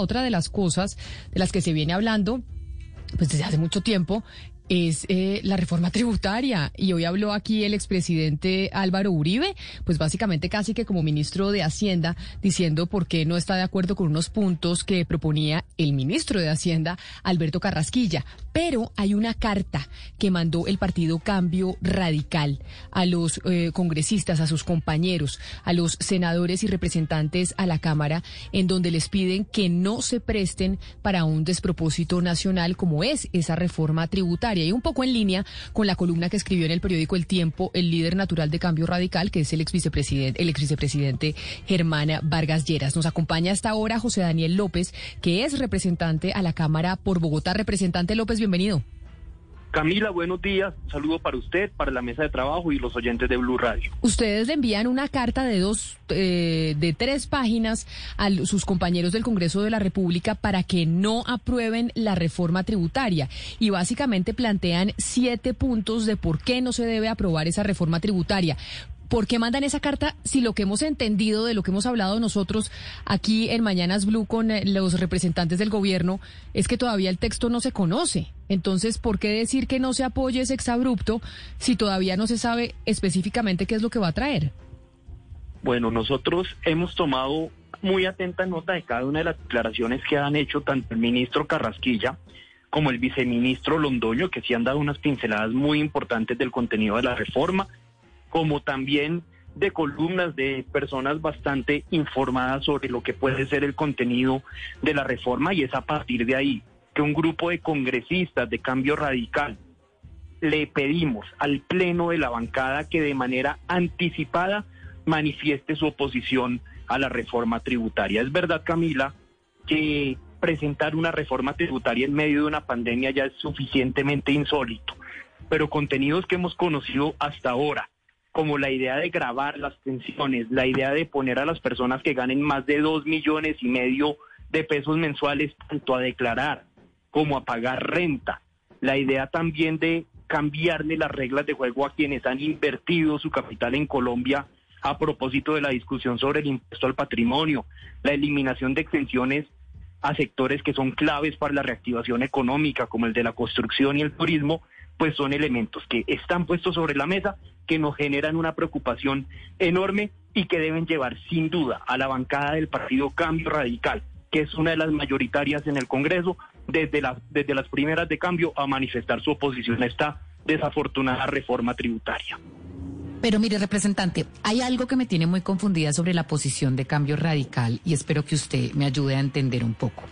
Otra de las cosas de las que se viene hablando pues desde hace mucho tiempo es eh, la reforma tributaria. Y hoy habló aquí el expresidente Álvaro Uribe, pues básicamente casi que como ministro de Hacienda, diciendo por qué no está de acuerdo con unos puntos que proponía el ministro de Hacienda, Alberto Carrasquilla. Pero hay una carta que mandó el partido Cambio Radical a los eh, congresistas, a sus compañeros, a los senadores y representantes a la Cámara, en donde les piden que no se presten para un despropósito nacional como es esa reforma tributaria y un poco en línea con la columna que escribió en el periódico El Tiempo el líder natural de Cambio Radical, que es el ex vicepresidente, el ex vicepresidente Germán Vargas Lleras. Nos acompaña hasta ahora José Daniel López, que es representante a la Cámara por Bogotá. Representante López, bienvenido. Camila, buenos días. Un saludo para usted, para la mesa de trabajo y los oyentes de Blue Radio. Ustedes le envían una carta de dos, eh, de tres páginas a sus compañeros del Congreso de la República para que no aprueben la reforma tributaria y básicamente plantean siete puntos de por qué no se debe aprobar esa reforma tributaria. ¿Por qué mandan esa carta si lo que hemos entendido de lo que hemos hablado nosotros aquí en Mañanas Blue con eh, los representantes del gobierno es que todavía el texto no se conoce? Entonces, ¿por qué decir que no se apoye ese exabrupto si todavía no se sabe específicamente qué es lo que va a traer? Bueno, nosotros hemos tomado muy atenta nota de cada una de las declaraciones que han hecho tanto el ministro Carrasquilla como el viceministro Londoño, que sí han dado unas pinceladas muy importantes del contenido de la reforma como también de columnas de personas bastante informadas sobre lo que puede ser el contenido de la reforma y es a partir de ahí que un grupo de congresistas de cambio radical le pedimos al pleno de la bancada que de manera anticipada manifieste su oposición a la reforma tributaria. Es verdad, Camila, que presentar una reforma tributaria en medio de una pandemia ya es suficientemente insólito, pero contenidos que hemos conocido hasta ahora, como la idea de grabar las pensiones, la idea de poner a las personas que ganen más de dos millones y medio de pesos mensuales tanto a declarar como a pagar renta, la idea también de cambiarle las reglas de juego a quienes han invertido su capital en Colombia a propósito de la discusión sobre el impuesto al patrimonio, la eliminación de exenciones a sectores que son claves para la reactivación económica, como el de la construcción y el turismo, pues son elementos que están puestos sobre la mesa, que nos generan una preocupación enorme y que deben llevar sin duda a la bancada del partido Cambio Radical, que es una de las mayoritarias en el Congreso, desde, las desde las primeras de cambio a manifestar su oposición a esta desafortunada reforma tributaria. Pero mire, representante, hay algo que me tiene muy confundida sobre la posición de cambio radical y espero que usted me ayude a entender un poco.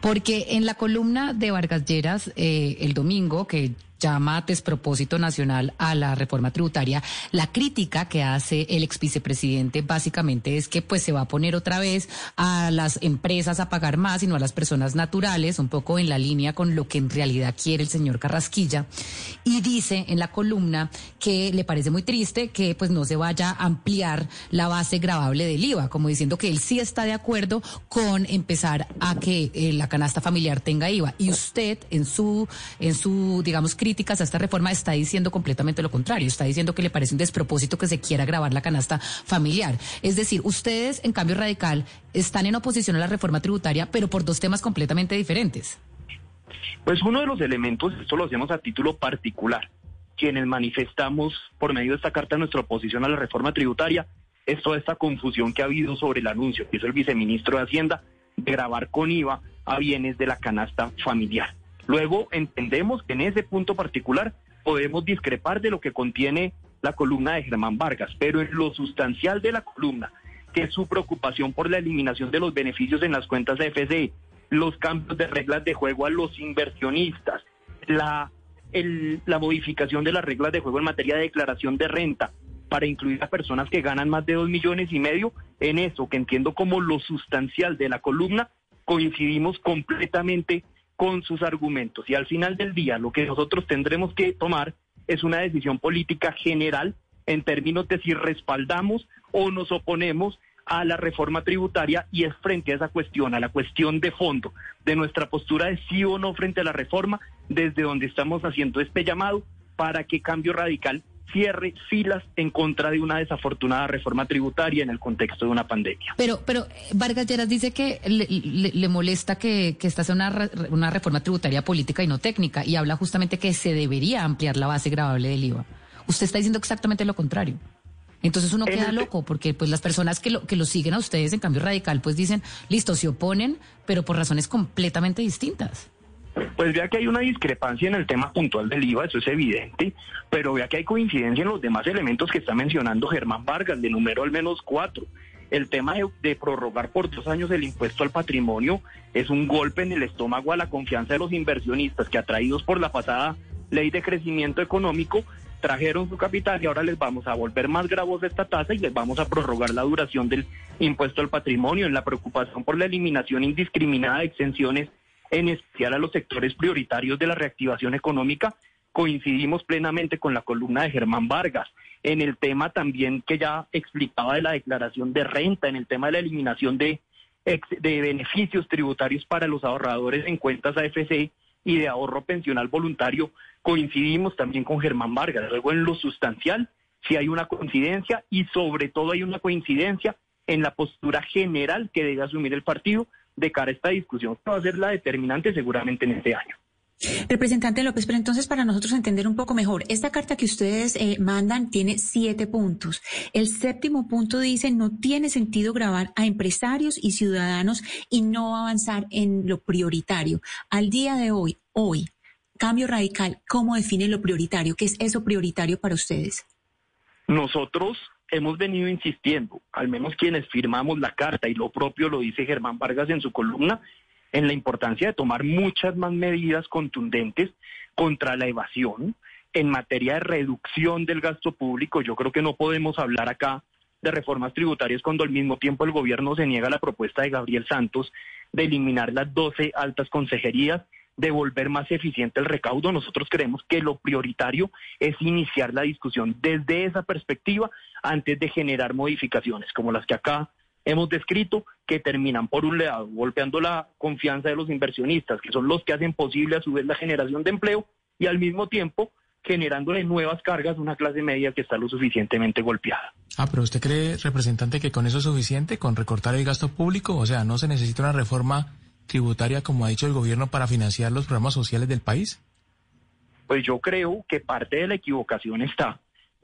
Porque en la columna de Vargas Lleras eh, el domingo, que llama despropósito nacional a la reforma tributaria. La crítica que hace el ex vicepresidente básicamente es que pues se va a poner otra vez a las empresas a pagar más y no a las personas naturales, un poco en la línea con lo que en realidad quiere el señor Carrasquilla. Y dice en la columna que le parece muy triste que pues no se vaya a ampliar la base gravable del IVA, como diciendo que él sí está de acuerdo con empezar a que eh, la canasta familiar tenga IVA. Y usted en su, en su, digamos, crítica críticas a esta reforma está diciendo completamente lo contrario. Está diciendo que le parece un despropósito que se quiera grabar la canasta familiar. Es decir, ustedes, en cambio radical, están en oposición a la reforma tributaria, pero por dos temas completamente diferentes. Pues uno de los elementos, esto lo hacemos a título particular, quienes manifestamos por medio de esta carta nuestra oposición a la reforma tributaria, es toda esta confusión que ha habido sobre el anuncio que hizo el viceministro de Hacienda de grabar con IVA a bienes de la canasta familiar. Luego entendemos que en ese punto particular podemos discrepar de lo que contiene la columna de Germán Vargas, pero en lo sustancial de la columna, que es su preocupación por la eliminación de los beneficios en las cuentas de FCE, los cambios de reglas de juego a los inversionistas, la, la modificación de las reglas de juego en materia de declaración de renta para incluir a personas que ganan más de dos millones y medio, en eso que entiendo como lo sustancial de la columna, coincidimos completamente con sus argumentos. Y al final del día, lo que nosotros tendremos que tomar es una decisión política general en términos de si respaldamos o nos oponemos a la reforma tributaria y es frente a esa cuestión, a la cuestión de fondo de nuestra postura de sí o no frente a la reforma, desde donde estamos haciendo este llamado para que Cambio Radical cierre filas en contra de una desafortunada reforma tributaria en el contexto de una pandemia. Pero, pero Vargas Lleras dice que le, molesta que, que, esta sea una, una reforma tributaria política y no técnica y habla justamente que se debería ampliar la base grabable del IVA. Usted está diciendo exactamente lo contrario. Entonces uno queda loco porque pues las personas que lo, que lo siguen a ustedes en cambio radical pues dicen, listo, se oponen, pero por razones completamente distintas. Pues vea que hay una discrepancia en el tema puntual del IVA, eso es evidente, pero vea que hay coincidencia en los demás elementos que está mencionando Germán Vargas, de número al menos cuatro. El tema de, prorrogar por dos años el impuesto al patrimonio es un golpe en el estómago a la confianza de los inversionistas que atraídos por la pasada ley de crecimiento económico trajeron su capital y ahora les vamos a volver más gravosa esta tasa y les vamos a prorrogar la duración del impuesto al patrimonio en la preocupación por la eliminación indiscriminada de exenciones en especial a los sectores prioritarios de la reactivación económica, coincidimos plenamente con la columna de Germán Vargas. En el tema también que ya explicaba de la declaración de renta, en el tema de la eliminación de, de beneficios tributarios para los ahorradores en cuentas AFC y de ahorro pensional voluntario, coincidimos también con Germán Vargas. Luego en lo sustancial, si hay una coincidencia y sobre todo hay una coincidencia en la postura general que debe asumir el partido de cara a esta discusión que va a ser la determinante seguramente en este año. Representante López, pero entonces para nosotros entender un poco mejor, esta carta que ustedes eh, mandan tiene siete puntos. El séptimo punto dice no tiene sentido grabar a empresarios y ciudadanos y no avanzar en lo prioritario. Al día de hoy, hoy, cambio radical, ¿cómo define lo prioritario? ¿Qué es eso prioritario para ustedes? Nosotros hemos venido insistiendo, al menos quienes firmamos la carta, y lo propio lo dice Germán Vargas en su columna, en la importancia de tomar muchas más medidas contundentes contra la evasión en materia de reducción del gasto público. Yo creo que no podemos hablar acá de reformas tributarias cuando al mismo tiempo el gobierno se niega a la propuesta de Gabriel Santos de eliminar las 12 altas consejerías de volver más eficiente el recaudo. Nosotros creemos que lo prioritario es iniciar la discusión desde esa perspectiva antes de generar modificaciones como las que acá hemos descrito, que terminan por un lado golpeando la confianza de los inversionistas, que son los que hacen posible a su vez la generación de empleo, y al mismo tiempo generándole nuevas cargas a una clase media que está lo suficientemente golpeada. Ah, pero ¿usted cree, representante, que con eso es suficiente, con recortar el gasto público? O sea, ¿no se necesita una reforma tributaria, como ha dicho el gobierno, para financiar los programas sociales del país? Pues yo creo que parte de la equivocación está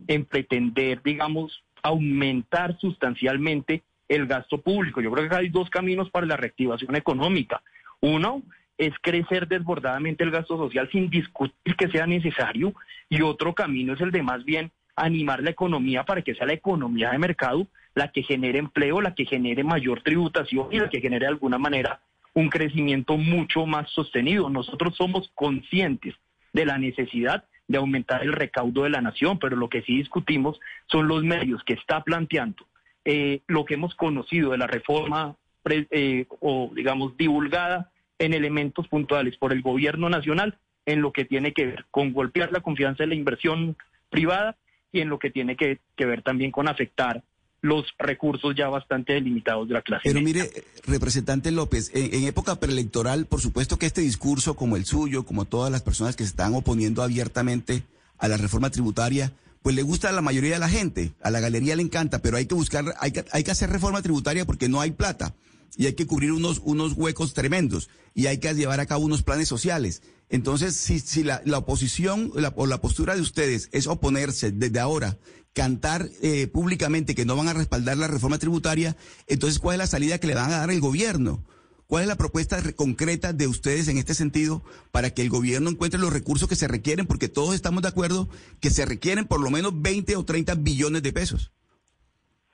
en pretender, digamos, aumentar sustancialmente el gasto público. Yo creo que hay dos caminos para la reactivación económica. Uno es crecer desbordadamente el gasto social sin discutir que sea necesario y otro camino es el de más bien animar la economía para que sea la economía de mercado la que genere empleo, la que genere mayor tributación y la que genere de alguna manera un crecimiento mucho más sostenido. Nosotros somos conscientes de la necesidad de aumentar el recaudo de la nación, pero lo que sí discutimos son los medios que está planteando eh, lo que hemos conocido de la reforma eh, o digamos divulgada en elementos puntuales por el gobierno nacional en lo que tiene que ver con golpear la confianza de la inversión privada y en lo que tiene que ver también con afectar los recursos ya bastante delimitados de la clase. Pero mire, representante López, en, época preelectoral, por supuesto que este discurso, como el suyo, como todas las personas que se están oponiendo abiertamente a la reforma tributaria, pues le gusta a la mayoría de la gente, a la galería le encanta, pero hay que buscar, hay que, hay que hacer reforma tributaria porque no hay plata y hay que cubrir unos, unos huecos tremendos y hay que llevar a cabo unos planes sociales. Entonces, si, si la, la oposición o la postura de ustedes es oponerse desde ahora, cantar eh, públicamente que no van a respaldar la reforma tributaria, entonces, ¿cuál es la salida que le van a dar el gobierno? ¿Cuál es la propuesta concreta de ustedes en este sentido para que el gobierno encuentre los recursos que se requieren? Porque todos estamos de acuerdo que se requieren por lo menos 20 o 30 billones de pesos.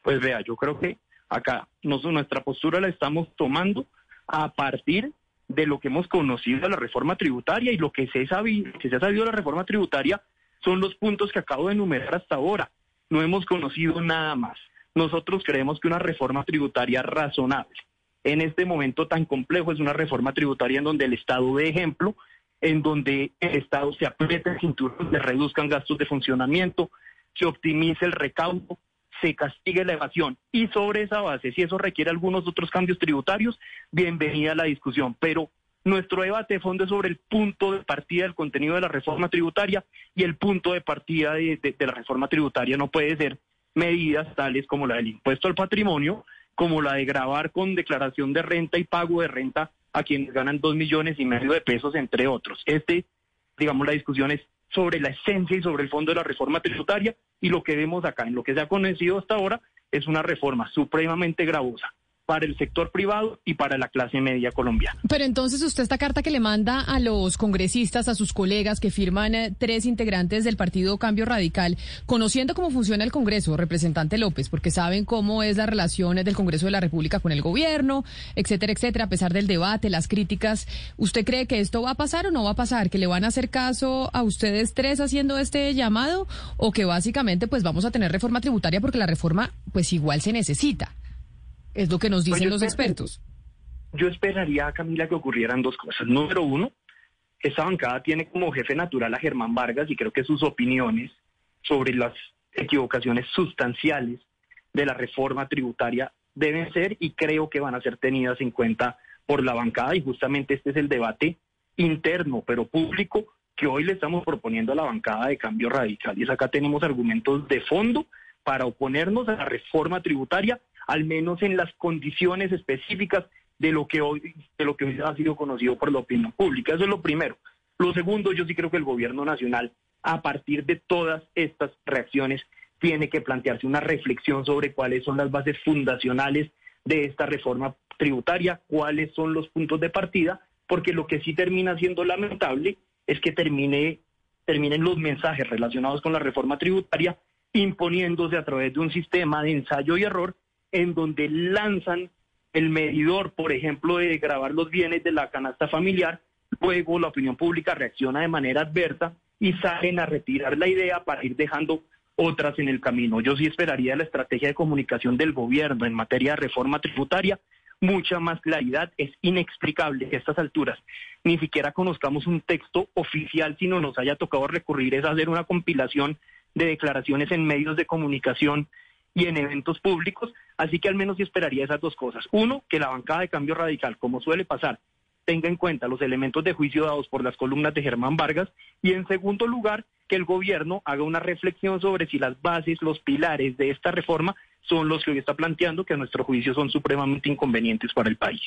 Pues vea, yo creo que acá nuestra postura la estamos tomando a partir de lo que hemos conocido de la reforma tributaria y lo que se, sabido, que se ha sabido de la reforma tributaria son los puntos que acabo de enumerar hasta ahora. No hemos conocido nada más. Nosotros creemos que una reforma tributaria razonable en este momento tan complejo es una reforma tributaria en donde el Estado de ejemplo, en donde el Estado se apriete el cinturón, se reduzcan gastos de funcionamiento, se optimice el recaudo, se castigue la evasión y sobre esa base, si eso requiere algunos otros cambios tributarios, bienvenida a la discusión. Pero Nuestro debate de fondo es sobre el punto de partida del contenido de la reforma tributaria y el punto de partida de, la reforma tributaria no puede ser medidas tales como la del impuesto al patrimonio, como la de grabar con declaración de renta y pago de renta a quienes ganan dos millones y medio de pesos, entre otros. Este, digamos, la discusión es sobre la esencia y sobre el fondo de la reforma tributaria y lo que vemos acá, en lo que se ha conocido hasta ahora, es una reforma supremamente gravosa para el sector privado y para la clase media colombiana. Pero entonces usted esta carta que le manda a los congresistas, a sus colegas que firman eh, tres integrantes del Partido Cambio Radical, conociendo cómo funciona el Congreso, representante López, porque saben cómo es la relación del Congreso de la República con el gobierno, etcétera, etcétera, a pesar del debate, las críticas, ¿usted cree que esto va a pasar o no va a pasar? ¿Que le van a hacer caso a ustedes tres haciendo este llamado o que básicamente pues vamos a tener reforma tributaria porque la reforma pues igual se necesita? Es lo que nos pues dicen los expertos. Yo esperaría, Camila, que ocurrieran dos cosas. Número uno, esta bancada tiene como jefe natural a Germán Vargas y creo que sus opiniones sobre las equivocaciones sustanciales de la reforma tributaria deben ser y creo que van a ser tenidas en cuenta por la bancada y justamente este es el debate interno pero público que hoy le estamos proponiendo a la bancada de cambio radical. Y es acá tenemos argumentos de fondo para oponernos a la reforma tributaria al menos en las condiciones específicas de lo que hoy, de lo que hoy ha sido conocido por la opinión pública. Eso es lo primero. Lo segundo, yo sí creo que el gobierno nacional, a partir de todas estas reacciones, tiene que plantearse una reflexión sobre cuáles son las bases fundacionales de esta reforma tributaria, cuáles son los puntos de partida, porque lo que sí termina siendo lamentable es que termine, terminen los mensajes relacionados con la reforma tributaria imponiéndose a través de un sistema de ensayo y error en donde lanzan el medidor, por ejemplo, de grabar los bienes de la canasta familiar, luego la opinión pública reacciona de manera adversa y salen a retirar la idea para ir dejando otras en el camino. Yo sí esperaría la estrategia de comunicación del gobierno en materia de reforma tributaria, mucha más claridad. Es inexplicable que a estas alturas ni siquiera conozcamos un texto oficial, sino nos haya tocado recurrir es hacer una compilación de declaraciones en medios de comunicación y en eventos públicos, así que al menos yo esperaría esas dos cosas. Uno, que la bancada de cambio radical, como suele pasar, tenga en cuenta los elementos de juicio dados por las columnas de Germán Vargas y en segundo lugar, que el gobierno haga una reflexión sobre si las bases, los pilares de esta reforma son los que hoy está planteando, que a nuestro juicio son supremamente inconvenientes para el país.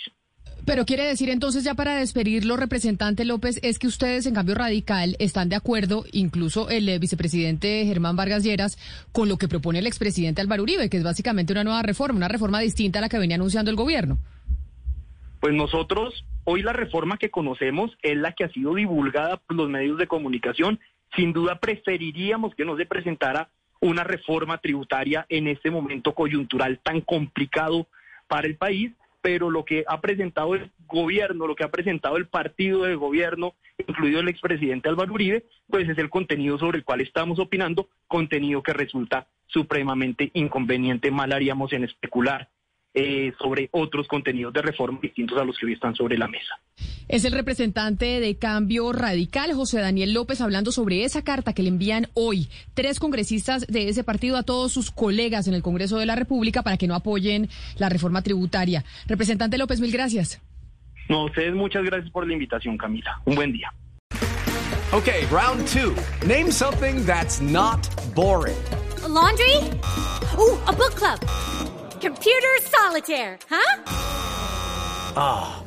Pero quiere decir entonces ya para despedirlo, representante López, es que ustedes en cambio radical están de acuerdo, incluso el eh, vicepresidente Germán Vargas Lleras, con lo que propone el expresidente Álvaro Uribe, que es básicamente una nueva reforma, una reforma distinta a la que venía anunciando el gobierno. Pues nosotros, hoy la reforma que conocemos es la que ha sido divulgada por los medios de comunicación. Sin duda preferiríamos que no se presentara una reforma tributaria en este momento coyuntural tan complicado para el país pero lo que ha presentado el gobierno, lo que ha presentado el partido de gobierno, incluido el expresidente Álvaro Uribe, pues es el contenido sobre el cual estamos opinando, contenido que resulta supremamente inconveniente, mal haríamos en especular eh, sobre otros contenidos de reforma distintos a los que hoy están sobre la mesa. Es el representante de Cambio Radical, José Daniel López, hablando sobre esa carta que le envían hoy tres congresistas de ese partido a todos sus colegas en el Congreso de la República para que no apoyen la reforma tributaria. Representante López, mil gracias. No, ustedes muchas gracias por la invitación, Camila. Un buen día. Ok, round two. Name something that's not boring. laundry? Uh, a book club. Computer solitaire, huh? Ah, oh,